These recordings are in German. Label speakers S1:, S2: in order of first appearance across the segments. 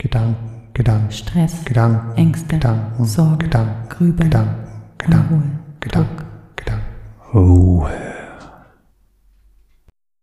S1: Gedanken, Gedanken,
S2: Stress,
S1: Gedanken,
S2: Ängste,
S1: Gedanken,
S2: Sorgen,
S1: Gedanken,
S2: Grübeln,
S1: Gedanken, Gedanken,
S2: Unruhe,
S1: Gedanken,
S2: Druck.
S1: Gedanken. Ruhe.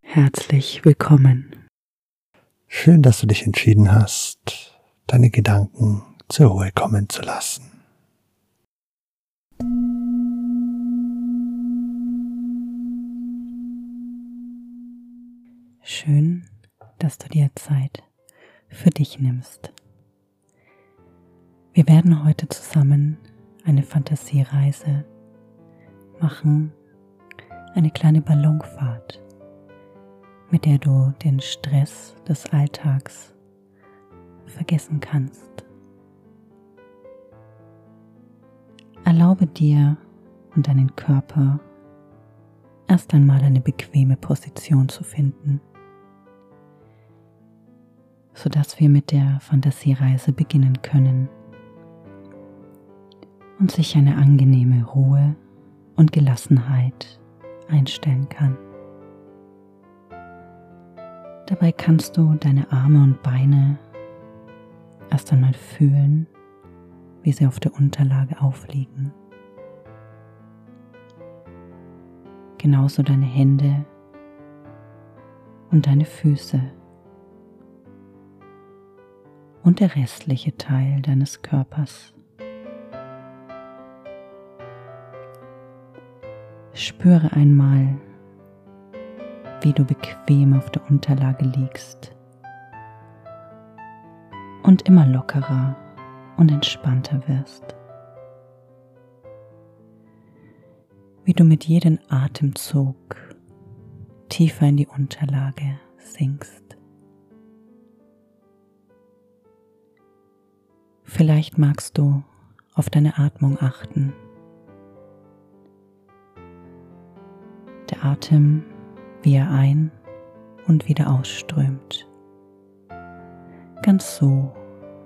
S2: Herzlich willkommen.
S1: Schön, dass du dich entschieden hast, deine Gedanken zur Ruhe kommen zu lassen.
S2: Schön, dass du dir Zeit für dich nimmst. Wir werden heute zusammen eine Fantasiereise machen, eine kleine Ballonfahrt, mit der du den Stress des Alltags vergessen kannst. Erlaube dir und deinen Körper erst einmal eine bequeme Position zu finden sodass wir mit der Fantasiereise beginnen können und sich eine angenehme Ruhe und Gelassenheit einstellen kann. Dabei kannst du deine Arme und Beine erst einmal fühlen, wie sie auf der Unterlage aufliegen. Genauso deine Hände und deine Füße und der restliche Teil deines Körpers. Spüre einmal, wie du bequem auf der Unterlage liegst und immer lockerer und entspannter wirst. Wie du mit jedem Atemzug tiefer in die Unterlage sinkst. Vielleicht magst du auf deine Atmung achten. Der Atem, wie er ein und wieder ausströmt. Ganz so,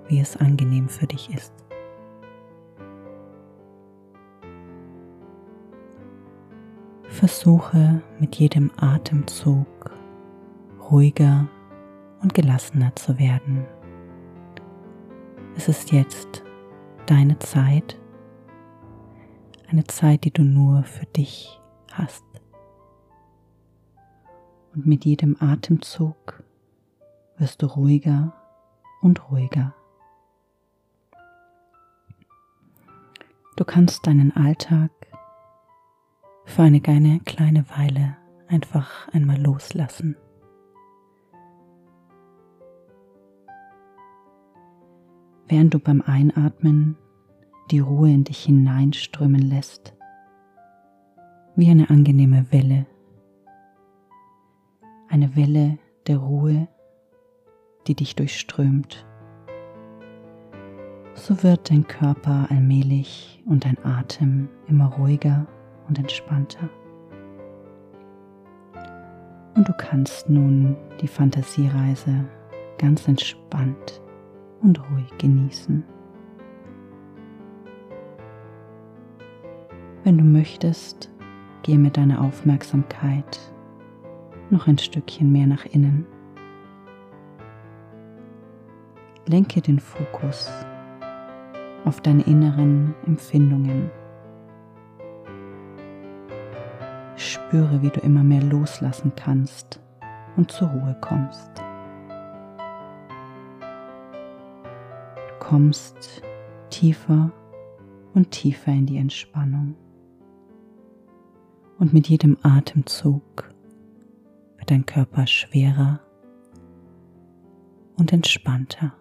S2: wie es angenehm für dich ist. Versuche mit jedem Atemzug ruhiger und gelassener zu werden. Es ist jetzt deine Zeit, eine Zeit, die du nur für dich hast. Und mit jedem Atemzug wirst du ruhiger und ruhiger. Du kannst deinen Alltag für eine kleine Weile einfach einmal loslassen. Während du beim Einatmen die Ruhe in dich hineinströmen lässt, wie eine angenehme Welle, eine Welle der Ruhe, die dich durchströmt. So wird dein Körper allmählich und dein Atem immer ruhiger und entspannter. Und du kannst nun die Fantasiereise ganz entspannt und ruhig genießen. Wenn du möchtest, geh mit deiner Aufmerksamkeit noch ein Stückchen mehr nach innen. Lenke den Fokus auf deine inneren Empfindungen. Spüre, wie du immer mehr loslassen kannst und zur Ruhe kommst. Kommst tiefer und tiefer in die Entspannung. Und mit jedem Atemzug wird dein Körper schwerer und entspannter.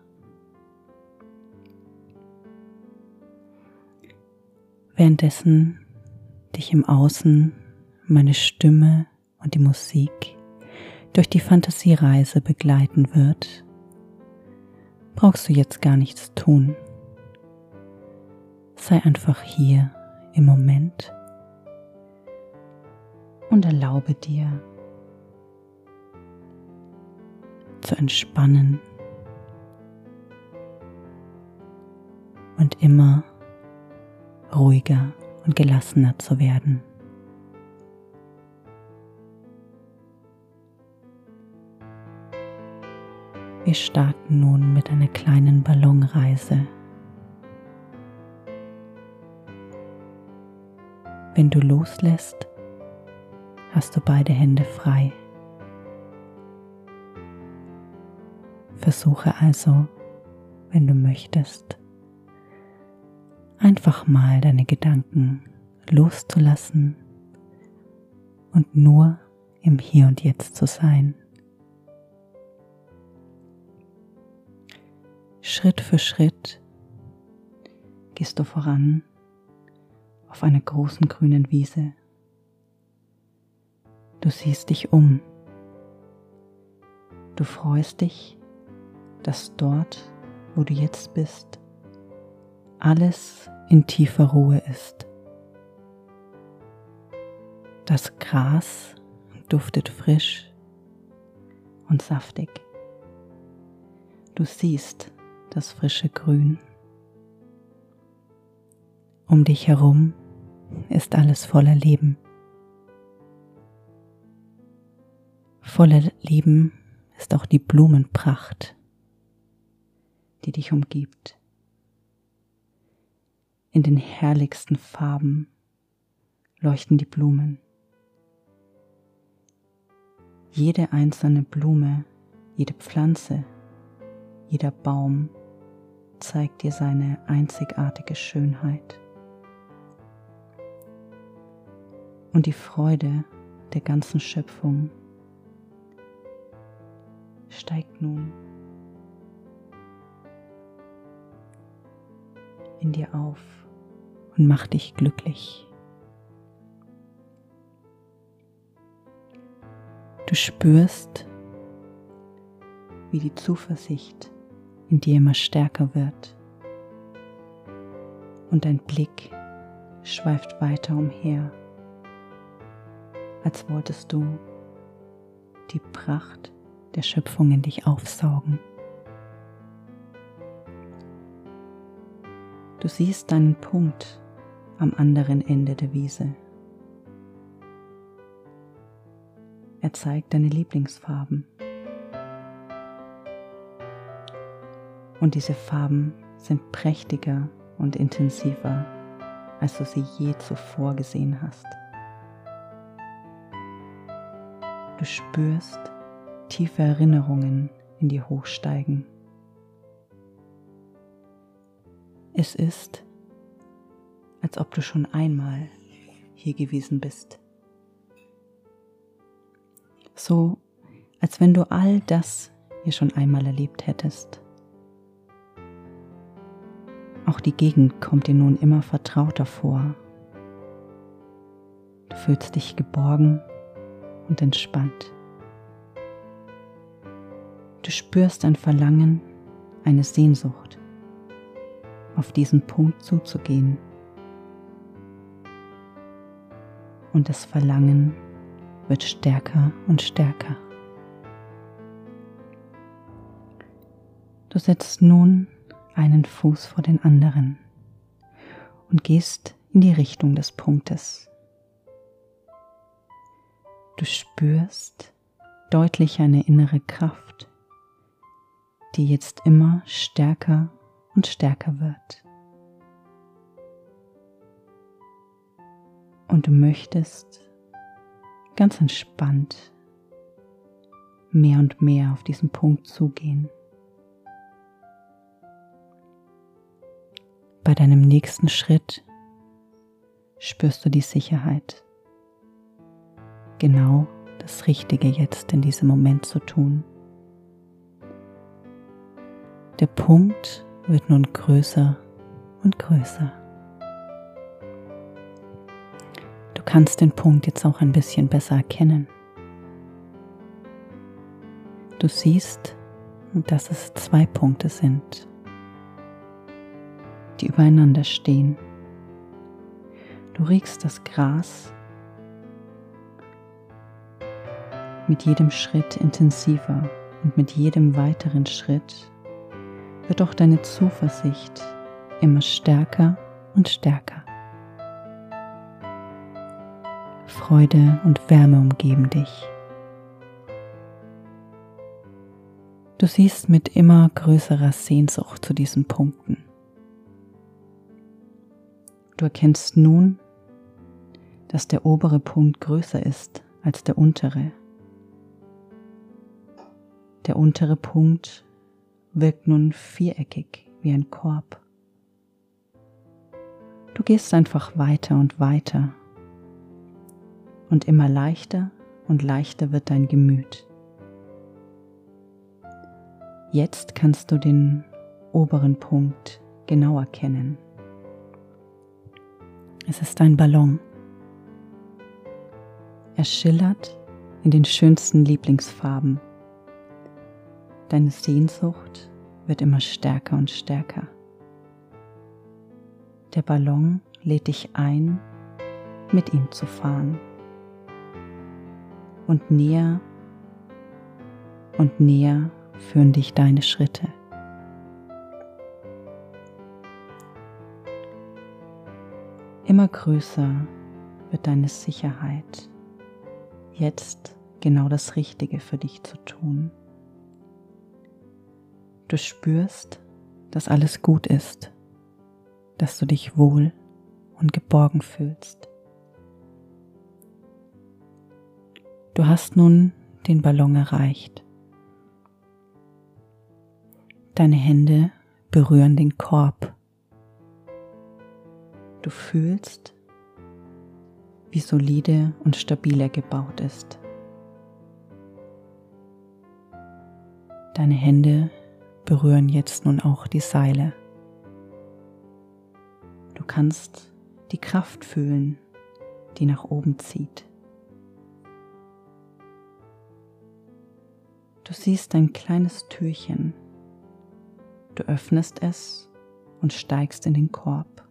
S2: Währenddessen dich im Außen meine Stimme und die Musik durch die Fantasiereise begleiten wird, brauchst du jetzt gar nichts tun. Sei einfach hier im Moment und erlaube dir zu entspannen und immer ruhiger und gelassener zu werden. Wir starten nun mit einer kleinen Ballonreise. Wenn du loslässt, hast du beide Hände frei. Versuche also, wenn du möchtest, einfach mal deine Gedanken loszulassen und nur im Hier und Jetzt zu sein. Schritt für Schritt gehst du voran auf einer großen grünen Wiese. Du siehst dich um. Du freust dich, dass dort, wo du jetzt bist, alles in tiefer Ruhe ist. Das Gras duftet frisch und saftig. Du siehst das frische Grün. Um dich herum ist alles voller Leben. Voller Leben ist auch die Blumenpracht, die dich umgibt. In den herrlichsten Farben leuchten die Blumen. Jede einzelne Blume, jede Pflanze, jeder Baum zeigt dir seine einzigartige Schönheit. Und die Freude der ganzen Schöpfung steigt nun in dir auf und macht dich glücklich. Du spürst, wie die Zuversicht in dir immer stärker wird und dein Blick schweift weiter umher, als wolltest du die Pracht der Schöpfung in dich aufsaugen. Du siehst deinen Punkt am anderen Ende der Wiese. Er zeigt deine Lieblingsfarben. Und diese Farben sind prächtiger und intensiver, als du sie je zuvor gesehen hast. Du spürst tiefe Erinnerungen in dir hochsteigen. Es ist, als ob du schon einmal hier gewesen bist. So, als wenn du all das hier schon einmal erlebt hättest. Auch die Gegend kommt dir nun immer vertrauter vor. Du fühlst dich geborgen und entspannt. Du spürst ein Verlangen, eine Sehnsucht, auf diesen Punkt zuzugehen. Und das Verlangen wird stärker und stärker. Du setzt nun einen Fuß vor den anderen und gehst in die Richtung des Punktes. Du spürst deutlich eine innere Kraft, die jetzt immer stärker und stärker wird. Und du möchtest ganz entspannt mehr und mehr auf diesen Punkt zugehen. Bei deinem nächsten Schritt spürst du die Sicherheit, genau das Richtige jetzt in diesem Moment zu tun. Der Punkt wird nun größer und größer. Du kannst den Punkt jetzt auch ein bisschen besser erkennen. Du siehst, dass es zwei Punkte sind die übereinander stehen. Du riechst das Gras mit jedem Schritt intensiver und mit jedem weiteren Schritt wird auch deine Zuversicht immer stärker und stärker. Freude und Wärme umgeben dich. Du siehst mit immer größerer Sehnsucht zu diesen Punkten. Du erkennst nun, dass der obere Punkt größer ist als der untere. Der untere Punkt wirkt nun viereckig wie ein Korb. Du gehst einfach weiter und weiter und immer leichter und leichter wird dein Gemüt. Jetzt kannst du den oberen Punkt genau erkennen. Es ist ein Ballon. Er schillert in den schönsten Lieblingsfarben. Deine Sehnsucht wird immer stärker und stärker. Der Ballon lädt dich ein, mit ihm zu fahren. Und näher und näher führen dich deine Schritte. Immer größer wird deine Sicherheit, jetzt genau das Richtige für dich zu tun. Du spürst, dass alles gut ist, dass du dich wohl und geborgen fühlst. Du hast nun den Ballon erreicht. Deine Hände berühren den Korb. Du fühlst, wie solide und stabil er gebaut ist. Deine Hände berühren jetzt nun auch die Seile. Du kannst die Kraft fühlen, die nach oben zieht. Du siehst ein kleines Türchen Du öffnest es und steigst in den Korb.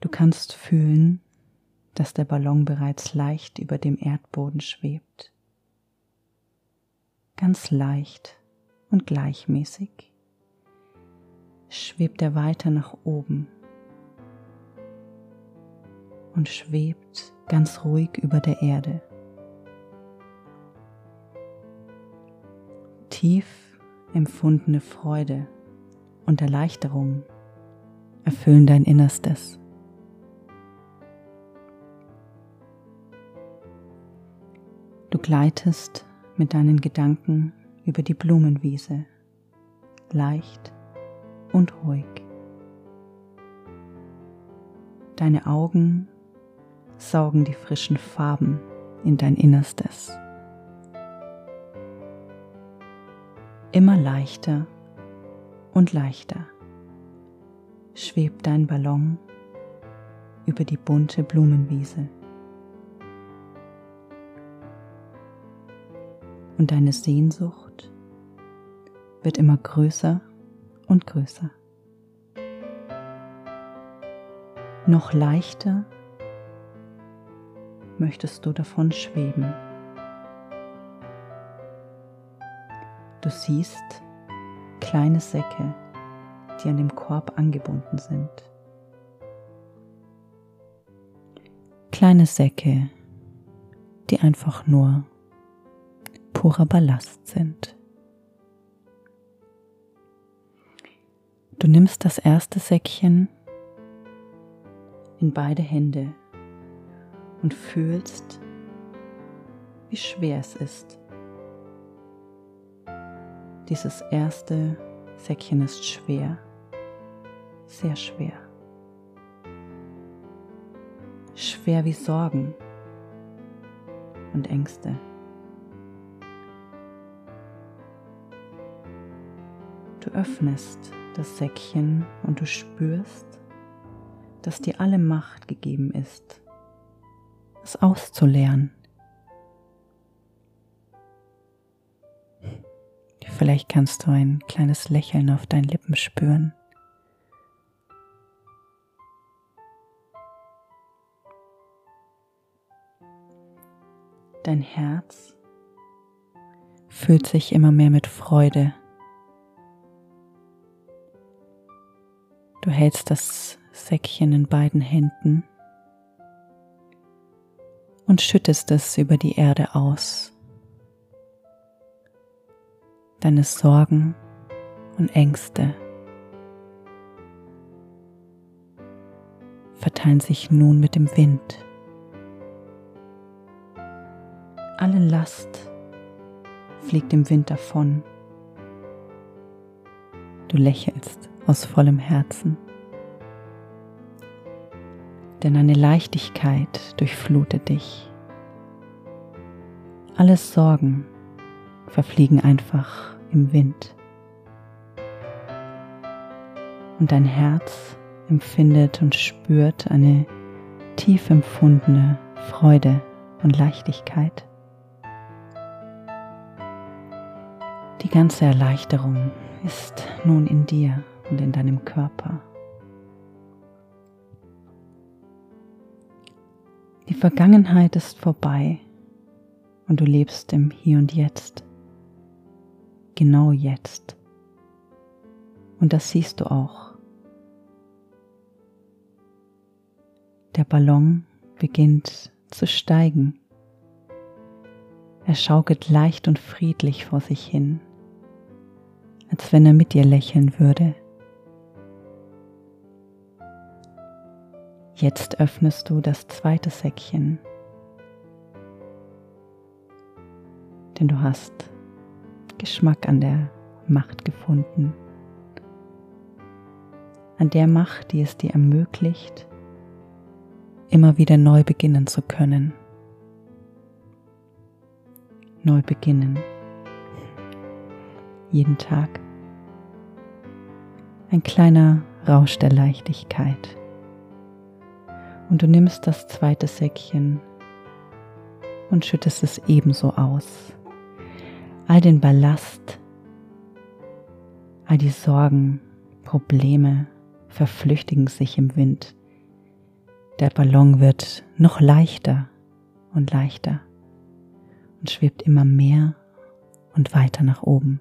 S2: Du kannst fühlen, dass der Ballon bereits leicht über dem Erdboden schwebt. Ganz leicht und gleichmäßig schwebt er weiter nach oben und schwebt ganz ruhig über der Erde. tief empfundene Freude und Erleichterung erfüllen dein Innerstes. Du gleitest mit deinen Gedanken über die Blumenwiese, leicht und ruhig. Deine Augen saugen die frischen Farben in dein Innerstes. Immer leichter und leichter schwebt dein Ballon über die bunte Blumenwiese. Und deine Sehnsucht wird immer größer und größer. Noch leichter möchtest du davon schweben. Du siehst kleine Säcke, die an dem Korb angebunden sind. Kleine Säcke, die einfach nur purer Ballast sind. Du nimmst das erste Säckchen in beide Hände und fühlst, wie schwer es ist. Dieses erste Säckchen ist schwer, sehr schwer. Schwer wie Sorgen und Ängste. Du öffnest das Säckchen und du spürst, dass dir alle Macht gegeben ist, es auszuleeren. Vielleicht kannst du ein kleines Lächeln auf deinen Lippen spüren. Dein Herz fühlt sich immer mehr mit Freude. Du hältst das Säckchen in beiden Händen und schüttest es über die Erde aus. Deine Sorgen und Ängste verteilen sich nun mit dem Wind. Alle Last fliegt im Wind davon. Du lächelst aus vollem Herzen, denn eine Leichtigkeit durchflutet dich. Alle Sorgen verfliegen einfach im Wind. Und dein Herz empfindet und spürt eine tief empfundene Freude und Leichtigkeit. Die ganze Erleichterung ist nun in dir und in deinem Körper. Die Vergangenheit ist vorbei und du lebst im Hier und Jetzt. Genau jetzt. Und das siehst du auch. Der Ballon beginnt zu steigen. Er schaukelt leicht und friedlich vor sich hin, als wenn er mit dir lächeln würde. Jetzt öffnest du das zweite Säckchen, denn du hast Geschmack an der Macht gefunden, an der Macht, die es dir ermöglicht, immer wieder neu beginnen zu können. Neu beginnen. Jeden Tag. Ein kleiner Rausch der Leichtigkeit. Und du nimmst das zweite Säckchen und schüttest es ebenso aus. All den Ballast, all die Sorgen, Probleme verflüchtigen sich im Wind der Ballon wird noch leichter und leichter und schwebt immer mehr und weiter nach oben.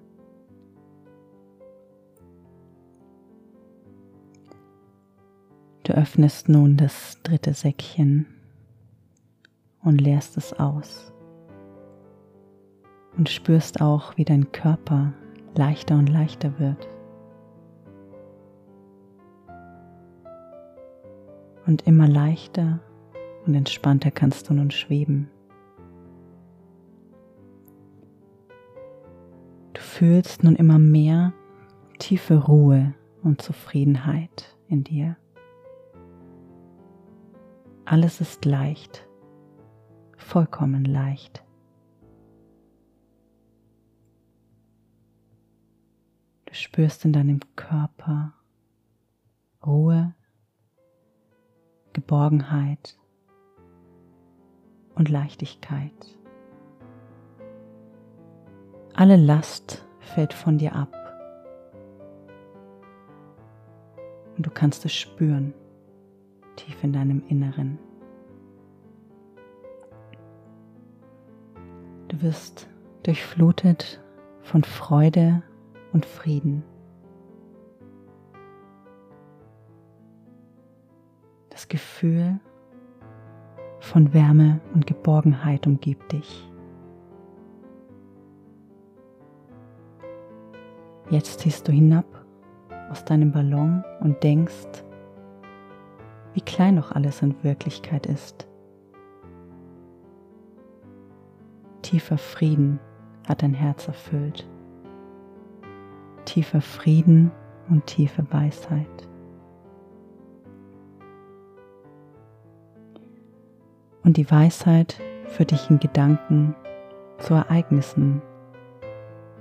S2: Du öffnest nun das dritte Säckchen und leerst es aus und spürst auch, wie dein Körper leichter und leichter wird. und immer leichter und entspannter kannst du nun schweben. Du fühlst nun immer mehr tiefe Ruhe und Zufriedenheit in dir. Alles ist leicht, vollkommen leicht. Du spürst in deinem Körper Ruhe Geborgenheit und Leichtigkeit. Alle Last fällt von dir ab und du kannst es spüren tief in deinem Inneren. Du wirst durchflutet von Freude und Frieden. Das Gefühl von Wärme und Geborgenheit umgibt dich. Jetzt ziehst du hinab aus deinem Ballon und denkst, wie klein noch alles in Wirklichkeit ist. Tiefer Frieden hat dein Herz erfüllt. Tiefer Frieden und tiefe Weisheit. und die Weisheit führt dich in Gedanken zu Ereignissen,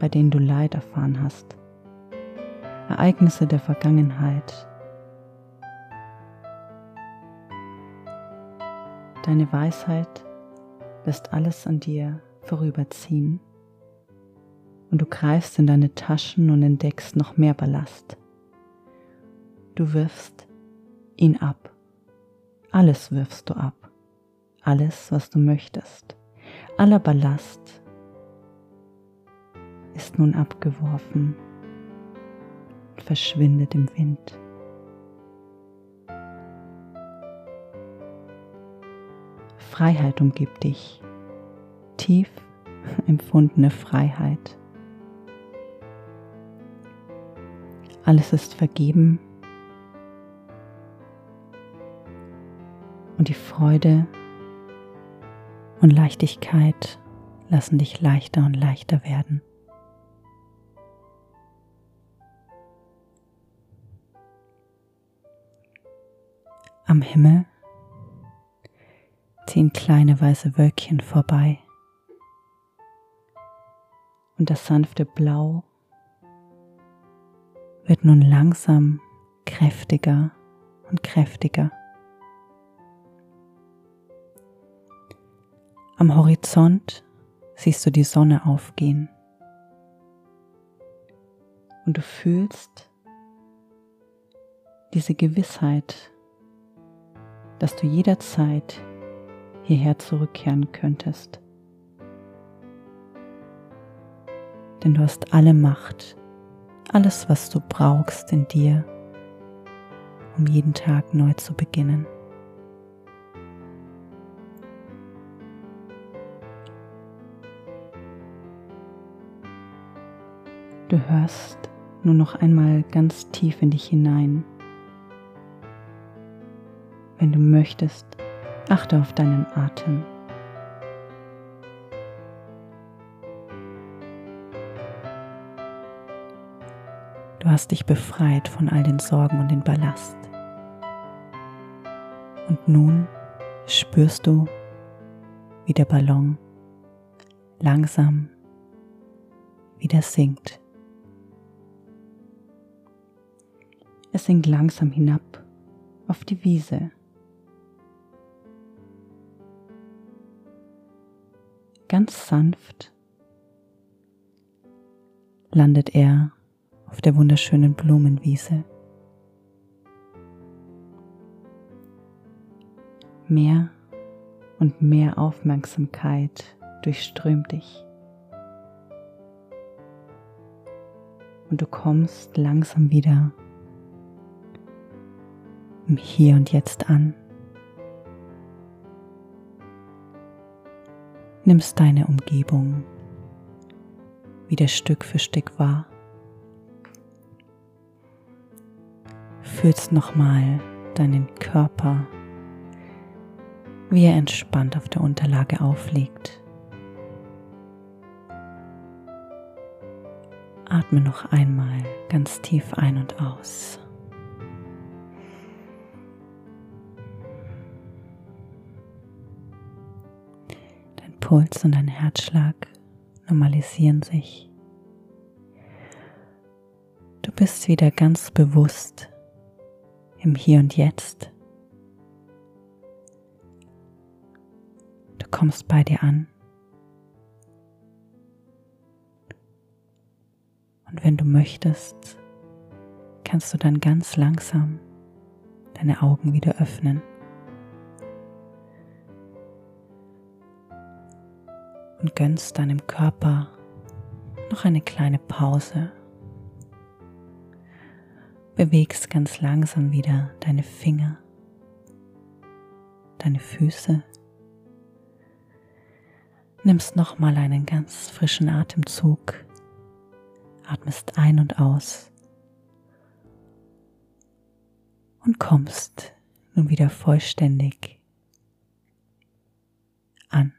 S2: bei denen du Leid erfahren hast. Ereignisse der Vergangenheit. Deine Weisheit lässt alles an dir vorüberziehen und du greifst in deine Taschen und entdeckst noch mehr Ballast. Du wirfst ihn ab. Alles wirfst du ab alles, was du möchtest. Aller Ballast ist nun abgeworfen und verschwindet im Wind. Freiheit umgibt dich, tief empfundene Freiheit. Alles ist vergeben und die Freude und Leichtigkeit lassen dich leichter und leichter werden. Am Himmel ziehen kleine weiße Wölkchen vorbei und das sanfte Blau wird nun langsam kräftiger und kräftiger. Am Horizont siehst du die Sonne aufgehen und du fühlst diese Gewissheit, dass du jederzeit hierher zurückkehren könntest. Denn du hast alle Macht, alles, was du brauchst in dir, um jeden Tag neu zu beginnen. Du hörst nur noch einmal ganz tief in dich hinein. Wenn du möchtest, achte auf deinen Atem. Du hast dich befreit von all den Sorgen und den Ballast. Und nun spürst du, wie der Ballon langsam wieder sinkt. Es sinkt langsam hinab auf die Wiese. Ganz sanft landet er auf der wunderschönen Blumenwiese. Mehr und mehr Aufmerksamkeit durchströmt dich. Und du kommst langsam wieder im Hier und Jetzt an. Nimmst deine Umgebung wieder Stück für Stück wahr. Fühlst nochmal deinen Körper, wie er entspannt auf der Unterlage aufliegt. Atme noch einmal ganz tief ein und aus. Puls und dein Herzschlag normalisieren sich. Du bist wieder ganz bewusst im Hier und Jetzt. Du kommst bei dir an. Und wenn du möchtest, kannst du dann ganz langsam deine Augen wieder öffnen. Und gönnst deinem Körper noch eine kleine Pause. Bewegst ganz langsam wieder deine Finger, deine Füße. Nimmst nochmal einen ganz frischen Atemzug, atmest ein und aus und kommst nun wieder vollständig an.